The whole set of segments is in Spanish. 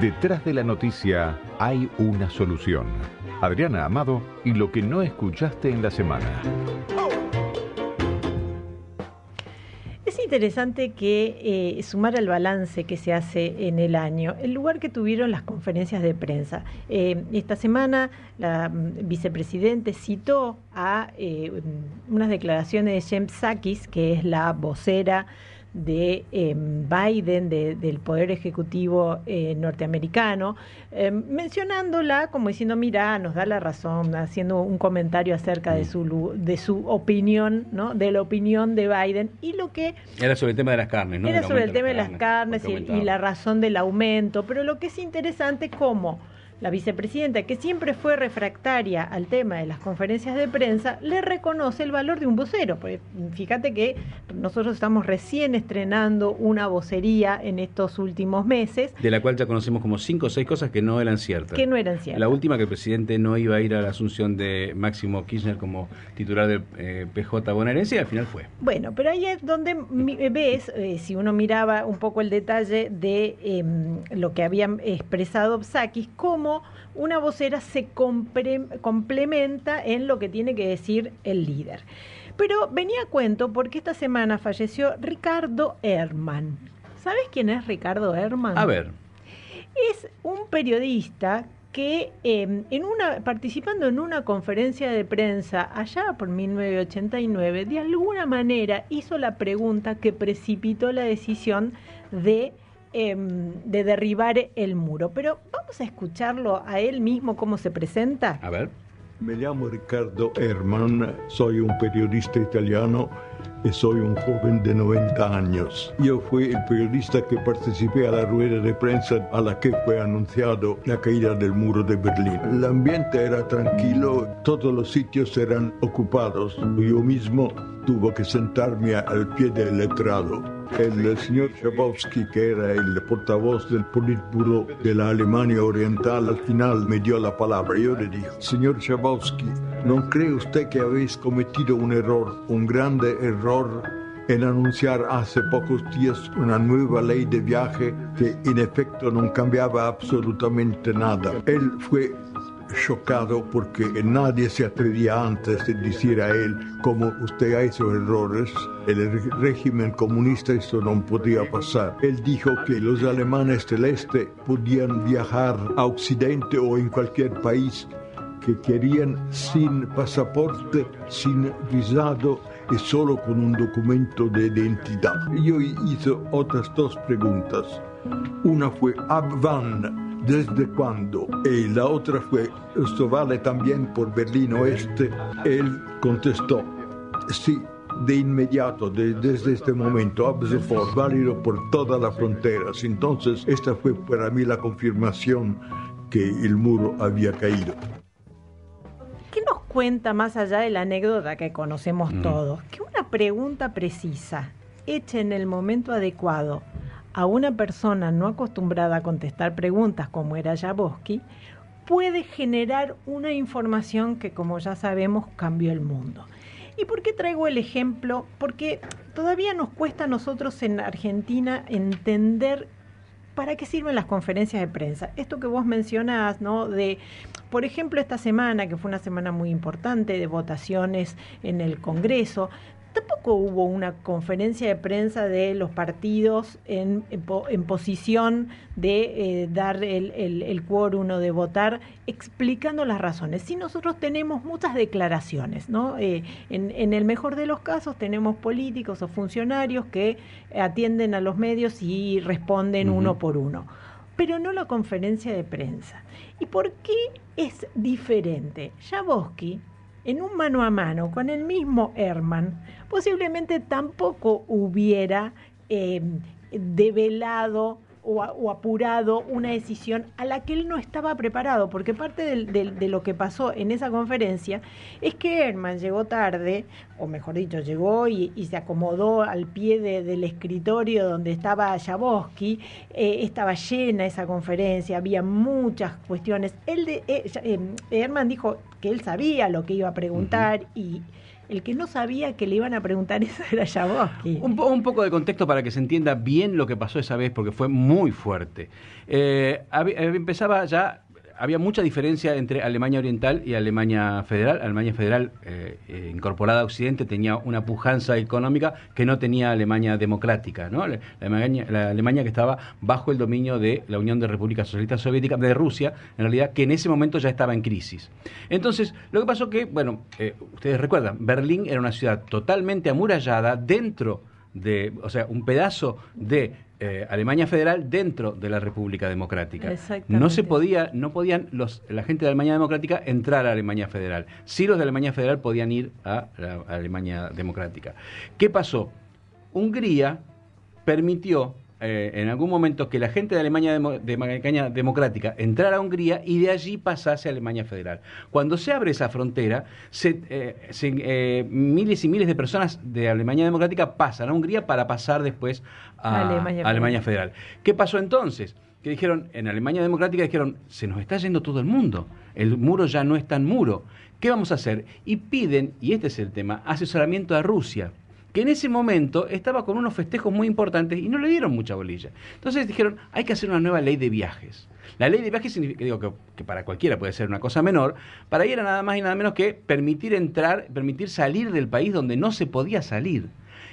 Detrás de la noticia hay una solución. Adriana Amado y lo que no escuchaste en la semana. Es interesante que eh, sumar al balance que se hace en el año, el lugar que tuvieron las conferencias de prensa. Eh, esta semana la mm, vicepresidente citó a eh, unas declaraciones de Jem Sakis, que es la vocera de em, Biden, del Poder Ejecutivo eh, norteamericano, em, mencionándola como diciendo, mira, nos da la razón, haciendo un comentario acerca de su, de su opinión, ¿no? de la opinión de Biden y lo que... Era sobre el tema de las carnes, ¿no? Era sobre el tema de las carnes, y, y, la razón del aumento, pero lo que es interesante como la vicepresidenta, que siempre fue refractaria al tema de las conferencias de prensa, le reconoce el valor de un vocero. Porque fíjate que nosotros estamos recién estrenando una vocería en estos últimos meses. De la cual ya conocemos como cinco o seis cosas que no eran ciertas. Que no eran ciertas. La última que el presidente no iba a ir a la asunción de Máximo Kirchner como titular del eh, PJ bonaerense y al final fue. Bueno, pero ahí es donde ves, eh, si uno miraba un poco el detalle de em, lo que había expresado Psakis, cómo una vocera se complementa en lo que tiene que decir el líder. Pero venía a cuento porque esta semana falleció Ricardo Herman. ¿Sabes quién es Ricardo Herman? A ver. Es un periodista que em, en una, participando en una conferencia de prensa allá por 1989, de alguna manera hizo la pregunta que precipitó la decisión de Em, de derribar el muro. Pero vamos a escucharlo a él mismo cómo se presenta. A ver. Me llamo Ricardo Herman, soy un periodista italiano soy un joven de 90 años. Yo fui el periodista que participé a la rueda de prensa a la que fue anunciado la caída del muro de Berlín. El ambiente era tranquilo, todos los sitios eran ocupados. Yo mismo tuve que sentarme al pie del letrado el señor Chabowski, que era el portavoz del Politburo de la Alemania Oriental, al final me dio la palabra. Yo le dije, señor Chabowski, ¿no cree usted que habéis cometido un error, un grande error en anunciar hace pocos días una nueva ley de viaje que en efecto no cambiaba absolutamente nada? Él fue chocado porque nadie se atrevía antes de decir a él, como usted ha hecho errores, el régimen comunista eso no podía pasar. Él dijo que los alemanes del este podían viajar a Occidente o en cualquier país que querían sin pasaporte, sin visado y solo con un documento de identidad. Yo hice otras dos preguntas. Una fue, ¿ab ¿Desde cuándo? Y la otra fue, ¿esto vale también por Berlín Oeste? Él contestó, sí, de inmediato, desde este momento, fue válido por todas las fronteras. Entonces, esta fue para mí la confirmación que el muro había caído. ¿Qué nos cuenta más allá de la anécdota que conocemos mm. todos? Que una pregunta precisa, hecha en el momento adecuado, a una persona no acostumbrada a contestar preguntas como era Jaboski, puede generar una información que, como ya sabemos, cambió el mundo. ¿Y por qué traigo el ejemplo? Porque todavía nos cuesta a nosotros en Argentina entender para qué sirven las conferencias de prensa. Esto que vos mencionás, ¿no? De, por ejemplo, esta semana, que fue una semana muy importante de votaciones en el Congreso, tampoco hubo una conferencia de prensa de los partidos en, en, posición de eh, dar el, el, el quórum o de votar explicando las razones. Sí, nosotros tenemos muchas declaraciones, ¿no? Eh, en, en, el mejor de los casos tenemos políticos o funcionarios que atienden a los medios y responden uno por uno, pero no la conferencia de prensa. ¿Y por qué es diferente? Jaboski en un mano a mano con el mismo Herman, posiblemente tampoco hubiera eh, develado o, apurado una decisión a la que él no estaba preparado, porque parte de lo que pasó en esa conferencia es que Herman llegó tarde, o mejor dicho, llegó y, se acomodó al pie del escritorio donde estaba Jaboski, eh, estaba llena esa conferencia, había muchas cuestiones. Él de, eh, Herman dijo que él sabía lo que iba a preguntar y El que no sabía que le iban a preguntar eso era Jaboski. Un, un poco de contexto para que se entienda bien lo que pasó esa vez, porque fue muy fuerte. Eh, empezaba ya había mucha diferencia entre Alemania Oriental y Alemania Federal. Alemania Federal, eh, eh, incorporada a Occidente, tenía una pujanza económica que no tenía Alemania democrática, ¿no? La, Alemania, que estaba bajo el dominio de la Unión de Repúblicas Socialistas Soviéticas, de Rusia, en realidad, que en ese momento ya estaba en crisis. Entonces, lo que pasó que, bueno, eh, ustedes recuerdan, Berlín era una ciudad totalmente amurallada dentro de, o sea, un pedazo de eh, Alemania Federal dentro de la República Democrática. No se podía, no podían los, la gente de Alemania Democrática entrar a Alemania Federal. Sí los de Alemania Federal podían ir a, la, Alemania Democrática. ¿Qué pasó? Hungría permitió eh, en algún momento que la gente de Alemania Democrática entrara a Hungría y de allí pasase a Alemania Federal. Cuando se abre esa frontera, eh, miles y miles de personas de Alemania Democrática pasan a Hungría para pasar después a, Alemania, Federal. ¿Qué pasó entonces? Que dijeron, en Alemania Democrática dijeron, se nos está yendo todo el mundo, el muro ya no es tan muro, ¿qué vamos a hacer? Y piden, y este es el tema, asesoramiento a Rusia que en ese momento estaba con unos festejos muy importantes y no le dieron mucha bolilla. Entonces dijeron, hay que hacer una nueva ley de viajes. La ley de viajes significa, digo que, para cualquiera puede ser una cosa menor, para ir era nada más y nada menos que permitir entrar, permitir salir del país donde no se podía salir.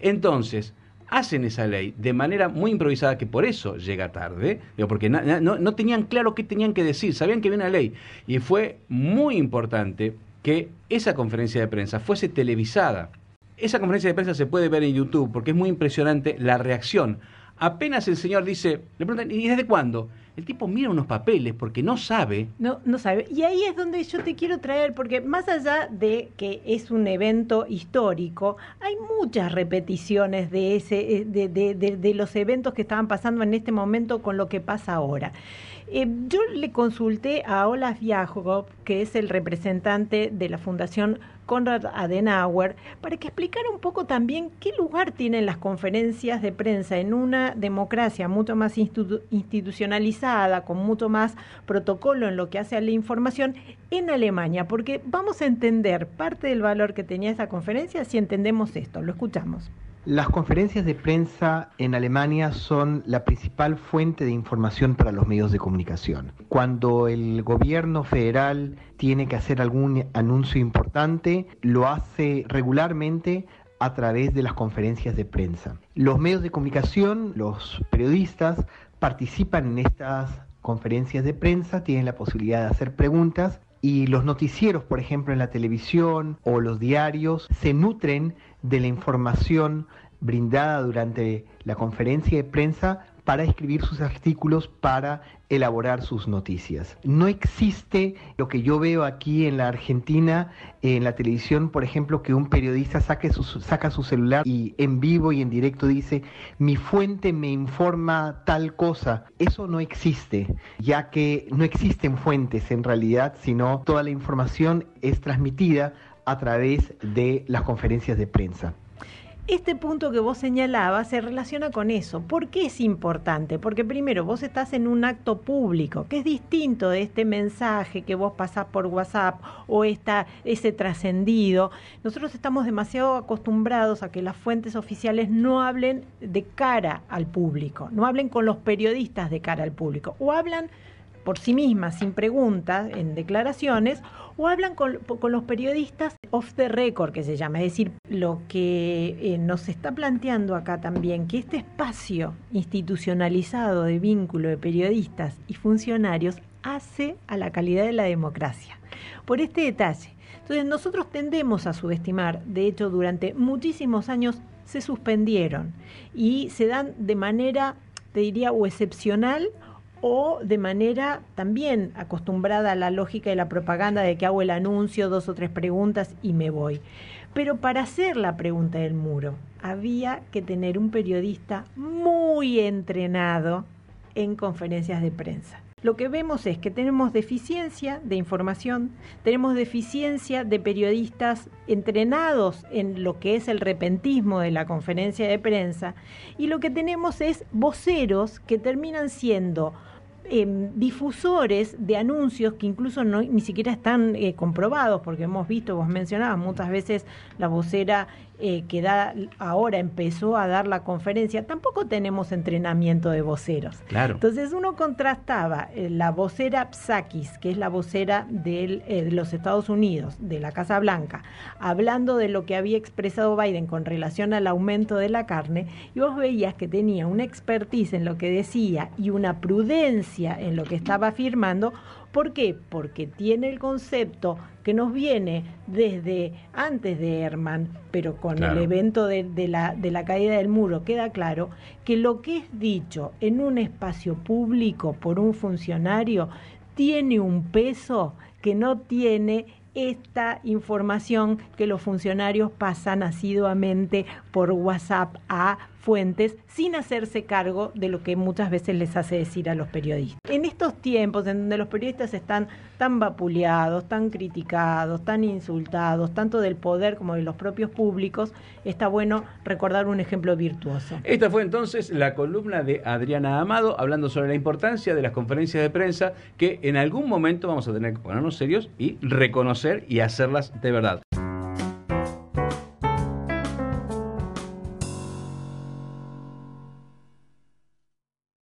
Entonces, hacen esa ley de manera muy improvisada, que por eso llega tarde, porque no, tenían claro qué tenían que decir, sabían que había una ley. Y fue muy importante que esa conferencia de prensa fuese televisada. Esa conferencia de prensa se puede ver en YouTube porque es muy impresionante la reacción. Apenas el señor dice, le preguntan, ¿y desde cuándo? el tipo mira unos papeles porque no sabe. No, no sabe. Y ahí es donde yo te quiero traer, porque más allá de que es un evento histórico, hay muchas repeticiones de, ese, eh, de, de, de, los eventos que estaban pasando en este momento con lo que pasa ahora. Eh, yo le consulté a Olaf Jakob, que es el representante de la Fundación Konrad Adenauer, para que explicara un poco también qué lugar tienen las conferencias de prensa en una democracia mucho más institucionalizada, con mucho más protocolo en lo que hace a la información en Alemania, porque vamos a entender parte del valor que tenía esa conferencia si entendemos esto. Lo escuchamos. Las conferencias de prensa en Alemania son la principal fuente de información para los medios de comunicación. Cuando el gobierno federal tiene que hacer algún anuncio importante, lo hace regularmente a través de las conferencias de prensa. Los medios de comunicación, los periodistas, participan en estas conferencias de prensa, tienen la posibilidad de hacer preguntas y los noticieros, por ejemplo, en la televisión o los diarios, se nutren de la información brindada durante la conferencia de prensa para escribir sus artículos, para elaborar sus noticias. No existe lo que yo veo aquí en la Argentina, en la televisión, por ejemplo, que un periodista saque su, saca su celular y en vivo y en directo dice, mi fuente me informa tal cosa. Eso no existe, ya que no existen fuentes en realidad, sino toda la información es transmitida a través de las conferencias de prensa. Este punto que vos señalabas se relaciona con eso. ¿Por qué es importante? Porque primero vos estás en un acto público, que es distinto de este mensaje que vos pasás por WhatsApp o esta, ese trascendido. Nosotros estamos demasiado acostumbrados a que las fuentes oficiales no hablen de cara al público, no hablen con los periodistas de cara al público, o hablan por sí mismas, sin preguntas, en declaraciones, o hablan con, los periodistas off the record, que se llama. Es decir, lo que eh, nos está planteando acá también, que este espacio institucionalizado de vínculo de periodistas y funcionarios hace a la calidad de la democracia. Por este detalle. Entonces nosotros tendemos a subestimar, de hecho durante muchísimos años se suspendieron y se dan de manera, te diría, o excepcional o de manera también acostumbrada a la lógica de la propaganda de que hago el anuncio, dos o tres preguntas y me voy. Pero para hacer la pregunta del muro había que tener un periodista muy entrenado en conferencias de prensa. Lo que vemos es que tenemos deficiencia de información, tenemos deficiencia de periodistas entrenados en lo que es el repentismo de la conferencia de prensa y lo que tenemos es voceros que terminan siendo Em, difusores de anuncios que incluso no, ni siquiera están eh, comprobados, porque hemos visto, vos mencionabas, muchas veces la vocera eh, que da, ahora empezó a dar la conferencia, tampoco tenemos entrenamiento de voceros. Claro. Entonces uno contrastaba eh, la vocera Psakis, que es la vocera de los Estados Unidos, de la Casa Blanca, hablando de lo que había expresado Biden con relación al aumento de la carne, y vos veías que tenía una expertise en lo que decía y una prudencia en lo que estaba afirmando. ¿Por qué? Porque tiene el concepto que nos viene desde antes de Herman, pero con el evento de, la, de la caída del muro queda claro que lo que es dicho en un espacio público por un funcionario tiene un peso que no tiene esta información que los funcionarios pasan asiduamente por WhatsApp a fuentes sin hacerse cargo de lo que muchas veces les hace decir a los periodistas. En estos tiempos en donde los periodistas están tan vapuleados, tan criticados, tan insultados, tanto del poder como de los propios públicos, está bueno recordar un ejemplo virtuoso. Esta fue entonces la columna de Adriana Amado hablando sobre la importancia de las conferencias de prensa que en algún momento vamos a tener que ponernos serios y reconocer y hacerlas de verdad.